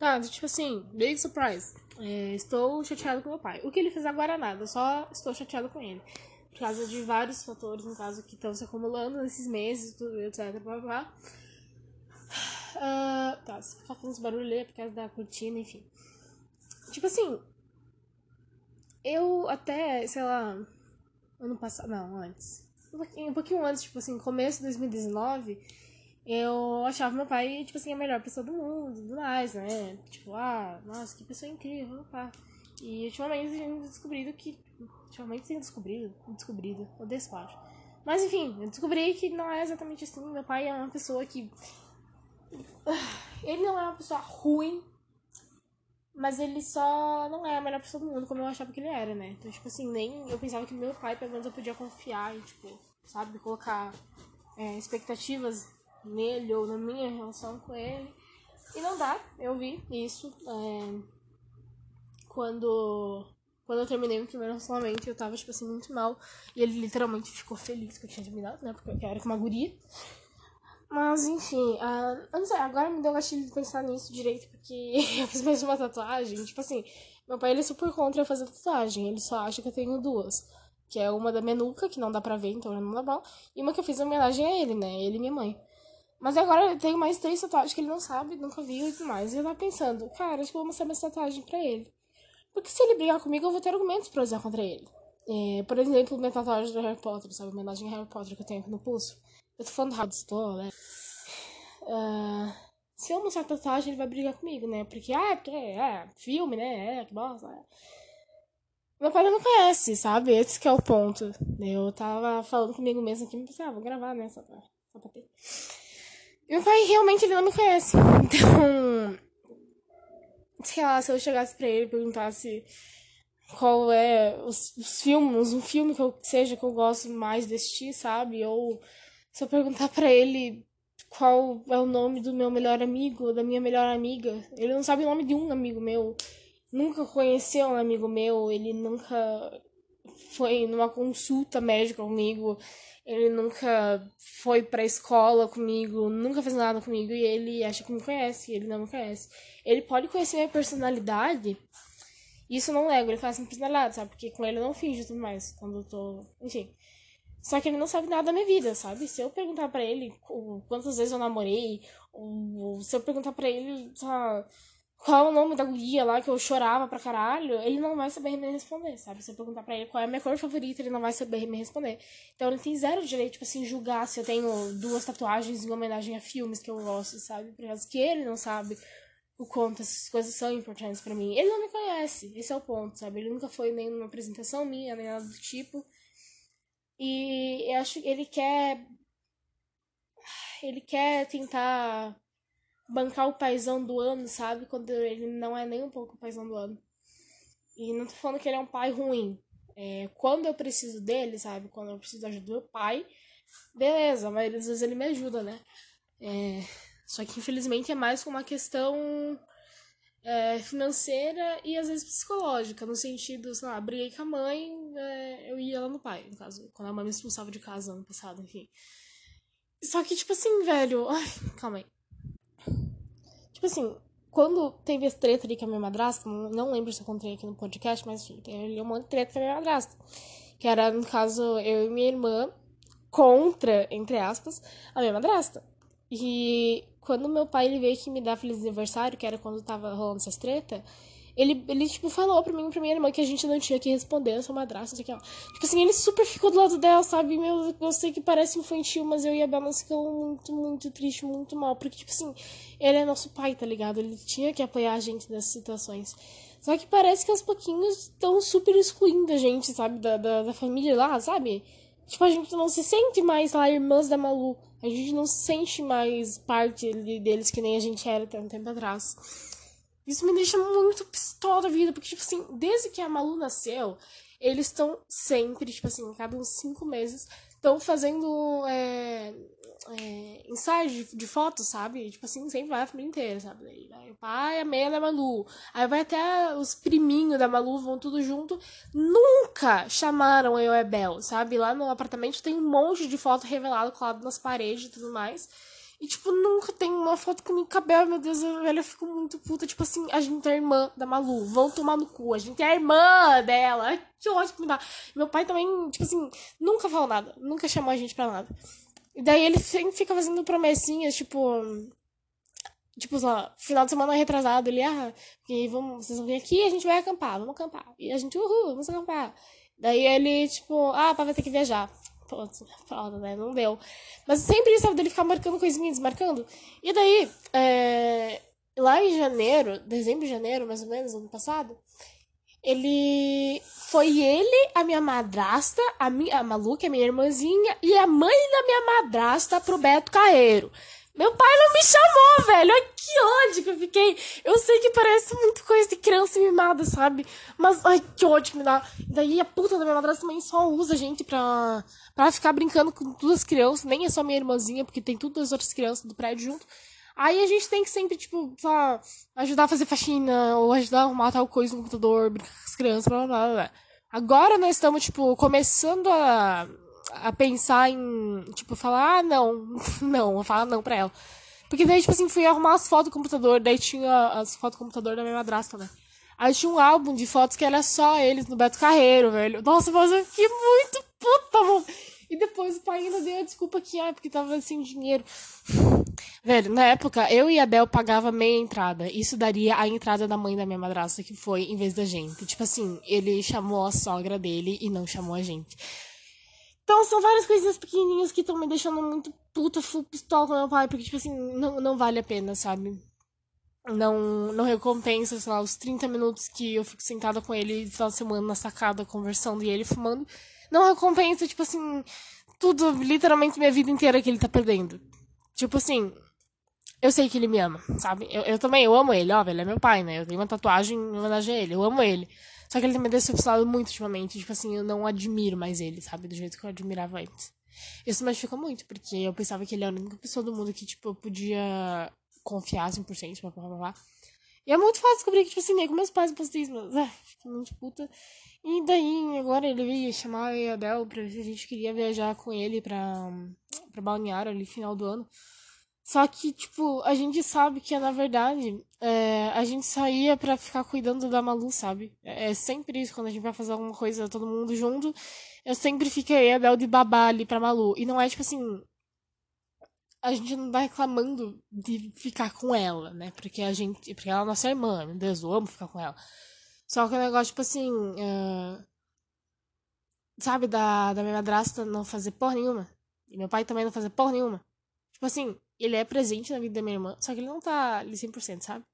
Tá, tipo assim, big surprise. É, estou chateado com meu pai. O que ele fez agora nada, só estou chateado com ele. Por causa de vários fatores, no caso, que estão se acumulando nesses meses, tudo, etc. Blá, blá. Uh, tá, se ficar fazendo esse barulho é por causa da cortina, enfim. Tipo assim, eu até, sei lá, ano passado, não, antes. Um pouquinho, um pouquinho antes, tipo assim, começo de 2019 eu achava meu pai, tipo assim, a melhor pessoa do mundo e tudo mais, né? Tipo, ah, nossa, que pessoa incrível, pá. E ultimamente tenho descobrido que. Ultimamente tenho descobrido. Descobrido, eu despacho. Mas enfim, eu descobri que não é exatamente assim. Meu pai é uma pessoa que. Ele não é uma pessoa ruim, mas ele só não é a melhor pessoa do mundo como eu achava que ele era, né? Então, tipo assim, nem. Eu pensava que meu pai, pelo menos, eu podia confiar e, tipo, sabe, colocar é, expectativas nele ou na minha relação com ele. E não dá, eu vi isso. É, quando, quando eu terminei o primeiro relacionamento, eu tava, tipo assim, muito mal. E ele literalmente ficou feliz que eu tinha terminado, né? Porque eu era com uma guria. Mas, enfim, uh, não sei, agora me deu gatilho de pensar nisso direito, porque eu fiz mais uma tatuagem. Tipo assim, meu pai ele é super contra eu fazer tatuagem, ele só acha que eu tenho duas. Que é uma da menuca, que não dá pra ver, então não dá bom. E uma que eu fiz em homenagem a ele, né? Ele e minha mãe. Mas agora eu tenho mais três tatuagens que ele não sabe, nunca viu e tudo mais. E eu tava pensando, cara, acho que eu vou mostrar minha tatuagem pra ele. Porque se ele brigar comigo, eu vou ter argumentos pra usar contra ele. É, por exemplo, minha tatuagem do Harry Potter, sabe? A homenagem a Harry Potter que eu tenho aqui no pulso. Eu tô falando rápido, estou, né? Uh, se eu mostrar tatuagem, ele vai brigar comigo, né? Porque, ah, porque é, filme, né? É, que bosta. É. Meu pai não me conhece, sabe? Esse que é o ponto. Eu tava falando comigo mesmo aqui, pensei, ah, vou gravar, né? Só pra, só pra ter. Meu pai realmente ele não me conhece. Então, sei lá, se eu chegasse pra ele e perguntasse qual é os, os, filmes, um filme que eu seja que eu gosto mais de assistir, sabe? Ou se eu perguntar para ele qual é o nome do meu melhor amigo, da minha melhor amiga, ele não sabe o nome de um amigo meu. Nunca conheceu um amigo meu, ele nunca foi numa consulta médica comigo. Ele nunca foi pra escola comigo, nunca fez nada comigo e ele acha que me conhece, ele não me conhece. Ele pode conhecer minha personalidade, isso eu não nego, ele faz minha personalidade, sabe? Porque com ele eu não finjo tudo mais, quando eu tô. Enfim. Só que ele não sabe nada da minha vida, sabe? Se eu perguntar para ele quantas vezes eu namorei, ou se eu perguntar para ele, sabe, qual é o nome da guia lá que eu chorava pra caralho, ele não vai saber me responder, sabe? Se eu perguntar pra ele qual é a minha cor favorita, ele não vai saber me responder. Então ele tem zero direito, tipo assim, julgar se eu tenho duas tatuagens em homenagem a filmes que eu gosto, sabe? Por causa que ele não sabe o quanto essas coisas são importantes para mim. Ele não me conhece, esse é o ponto, sabe? Ele nunca foi nem numa apresentação minha, nem nada do tipo. E eu acho que ele quer. Ele quer tentar bancar o paizão do ano, sabe? Quando ele não é nem um pouco o paizão do ano. E não tô falando que ele é um pai ruim. É, quando eu preciso dele, sabe? Quando eu preciso da ajuda do meu pai, beleza, maioria das vezes ele me ajuda, né? É, só que infelizmente é mais uma questão é, financeira e às vezes psicológica, no sentido, sei lá, briguei com a mãe, é, eu ia lá no pai, no caso, quando a mãe me expulsava de casa ano passado, enfim. Só que, tipo assim, velho. Ai, calma aí. Tipo assim, quando teve essa treta ali com a minha madrasta, não lembro se eu contei aqui no podcast, mas tem ali um monte de treta com a minha madrasta. Que era, no caso, eu e minha irmã contra, entre aspas, a minha madrasta. E quando meu pai ele veio aqui me dar feliz aniversário, que era quando tava rolando essas treta, ele, ele, tipo, falou pra mim pra minha irmã que a gente não tinha que responder a sua madrasta, sei que. Tipo assim, ele super ficou do lado dela, sabe? Meu, eu sei que parece infantil, mas eu e a Bela ficamos muito, muito triste, muito mal. Porque, tipo assim, ele é nosso pai, tá ligado? Ele tinha que apoiar a gente nessas situações. Só que parece que aos pouquinhos estão super excluindo a gente, sabe? Da, da, da, família lá, sabe? Tipo, a gente não se sente mais lá irmãs da Malu. A gente não se sente mais parte deles que nem a gente era até um tempo atrás. Isso me deixa muito pistola da vida, porque, tipo assim, desde que a Malu nasceu, eles estão sempre, tipo assim, cada uns cinco meses, estão fazendo é, é, ensaio de, de fotos, sabe? Tipo assim, sempre vai a família inteira, sabe? Daí vai o pai, a meia da Malu. Aí vai até os priminhos da Malu, vão tudo junto. Nunca chamaram eu e Bel, sabe? Lá no apartamento tem um monte de foto revelado colado nas paredes e tudo mais. E, tipo, nunca tem uma foto comigo com a Bel, meu Deus, velho, eu fico muito puta. Tipo assim, a gente é irmã da Malu, vão tomar no cu, a gente é irmã dela. Que ódio que me dá. Meu pai também, tipo assim, nunca falou nada, nunca chamou a gente pra nada. E daí ele sempre fica fazendo promessinhas, tipo. Tipo, sei lá, final de semana retrasado, ele, ah, vamos, vocês vão vir aqui a gente vai acampar, vamos acampar. E a gente, uhul, vamos acampar. Daí ele, tipo, ah, pai vai ter que viajar. Putz, foda, né? Não deu. Mas sempre sabe, dele ficar marcando coisinhas, marcando. E daí, é, lá em janeiro, dezembro, janeiro, mais ou menos, ano passado, ele. Foi ele, a minha madrasta, a, minha, a Malu, que é minha irmãzinha, e a mãe da minha madrasta pro Beto Carreiro. Meu pai não me chamou, velho. Ai, que ódio que eu fiquei. Eu sei que parece muito coisa de criança mimada, sabe? Mas, ai, que ódio que me dá. Daí a puta da minha madrasta também só usa a gente pra, pra ficar brincando com todas as crianças. Nem é só minha irmãzinha, porque tem todas as outras crianças do prédio junto. Aí a gente tem que sempre, tipo, só ajudar a fazer faxina, ou ajudar a arrumar tal coisa no computador, brincar com as crianças, blá blá blá. Agora nós estamos, tipo, começando a a pensar em, tipo, falar, ah, não, não, falar não pra ela. Porque daí, tipo assim, fui arrumar as fotos do computador, daí tinha as fotos do computador da minha madrasta, né? Aí tinha um álbum de fotos que era só eles no Beto Carreiro, velho. Nossa, mas eu fiquei muito puta, mano. E depois o pai ainda deu a desculpa que, ah, porque tava sem dinheiro. Velho, na época, eu e a Bel pagava meia entrada. Isso daria a entrada da mãe da minha madrasta, que foi em vez da gente. Tipo assim, ele chamou a sogra dele e não chamou a gente. Então são várias coisinhas pequenininhas que estão me deixando muito puta, full pistola com meu pai, porque, tipo assim, não, não vale a pena, sabe? Não, não recompensa, sei lá, os 30 minutos que eu fico sentada com ele no final de semana na sacada, conversando e ele fumando. Não recompensa, tipo assim, tudo, literalmente minha vida inteira que ele tá perdendo. Tipo assim, eu sei que ele me ama, sabe? Eu, eu também, eu amo ele, ó, ele é meu pai, né? Eu tenho uma tatuagem em homenagem a ele, eu amo ele. Só que ele tem me decepcionado muito ultimamente. Tipo assim, eu não admiro mais ele, sabe? Do jeito que eu admirava antes. Isso me machuca muito, porque eu pensava que ele era a única pessoa do mundo que, tipo, eu podia confiar 100%, blá, blá, blá, blá. E é muito fácil descobrir que, tipo assim, nem com meus pais postei isso, mas, ah, fiquei muito puta. E daí, agora ele veio chamar a Adel pra ver se a gente queria viajar com ele pra, pra Balneário ali, final do ano. Só que, tipo, a gente sabe que, na verdade, é, a gente saía para ficar cuidando da Malu, sabe? É, é sempre isso, quando a gente vai fazer alguma coisa, todo mundo junto, eu sempre fiquei a Bel de babá ali pra Malu. E não é, tipo assim, a gente não tá reclamando de ficar com ela, né? Porque a gente. Porque ela é nossa irmã, meu Deus, eu amo ficar com ela. Só que o negócio, tipo assim. Uh, sabe, da, da minha madrasta não fazer porra nenhuma. E meu pai também não fazer porra nenhuma. Tipo assim, ele é presente na vida da minha irmã, só que ele não tá ali 100%, sabe?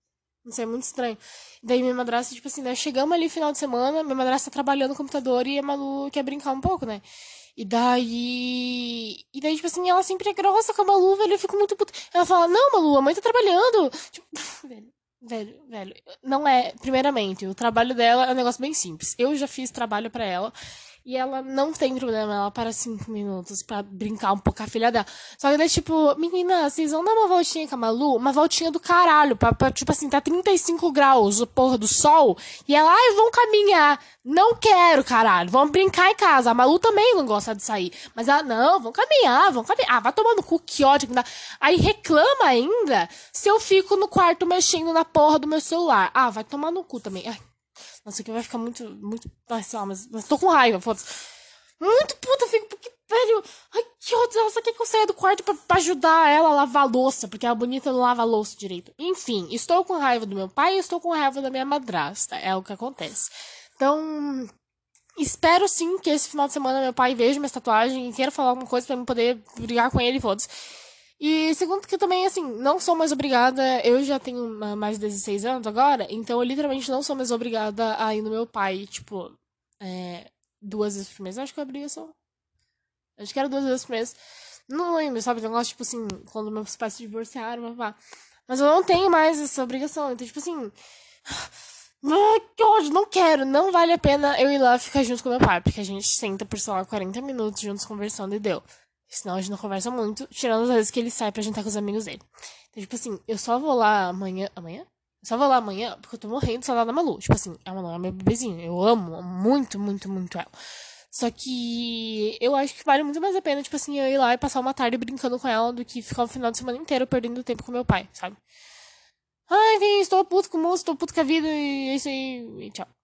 Isso é muito estranho. Daí minha madrasta, tipo assim, nós chegamos ali final de semana, minha madrasta tá trabalhando no computador e a Malu quer brincar um pouco, né? E daí. E daí, tipo assim, ela sempre é grossa com a Malu, velho. Eu fico muito puta. Ela fala, não, Malu, a mãe tá trabalhando. Tipo, velho, velho, velho. Não é. Primeiramente, o trabalho dela é um negócio bem simples. Eu já fiz trabalho para ela. E ela não tem problema, ela para cinco minutos para brincar um pouco com a filha dela. Só que daí, tipo, menina, vocês vão dar uma voltinha com a Malu? Uma voltinha do caralho, pra, pra tipo assim, tá 35 graus, o porra do sol. E ela, ai, vão caminhar. Não quero, caralho. Vamos brincar em casa. A Malu também não gosta de sair. Mas ela, não, vão caminhar, vão caminhar. Ah, vai tomando cu, que ódio que dá. Aí reclama ainda se eu fico no quarto mexendo na porra do meu celular. Ah, vai tomar no cu também. Ai, nossa, aqui vai ficar muito, muito. Ai, sei lá, mas, mas tô com raiva, foda-se. Muito puta, fico, porque, velho. Ai, que ódio, ela só quer que eu saia do quarto pra, pra ajudar ela a lavar louça, porque a bonita não lava louça direito. Enfim, estou com raiva do meu pai e estou com raiva da minha madrasta. É o que acontece. Então, espero sim que esse final de semana meu pai veja minha tatuagem e queira falar alguma coisa para eu poder brigar com ele, foda-se. E segundo que também, assim, não sou mais obrigada, eu já tenho mais de 16 anos agora, então eu literalmente não sou mais obrigada a ir no meu pai, tipo, é, duas vezes por mês. Eu acho que eu abri só. Acho que era duas vezes por mês. Não lembro, sabe? Negócio, tipo assim, quando meus pais se divorciaram, papá. Mas eu não tenho mais essa obrigação. Então, tipo assim. Que ódio, não quero, não vale a pena eu ir lá ficar junto com meu pai, porque a gente senta por, sei lá, 40 minutos juntos conversando e deu. Senão a gente não conversa muito, tirando as vezes que ele sai pra jantar com os amigos dele. Então, tipo assim, eu só vou lá amanhã. Amanhã? Eu só vou lá amanhã porque eu tô morrendo de saudade da Malu. Tipo assim, a Malu é meu bebezinho. Eu amo muito, muito, muito ela. Só que eu acho que vale muito mais a pena, tipo assim, eu ir lá e passar uma tarde brincando com ela do que ficar o final de semana inteiro perdendo tempo com meu pai, sabe? Ai, enfim, estou puto com o moço, estou puto com a vida e é isso aí. E tchau.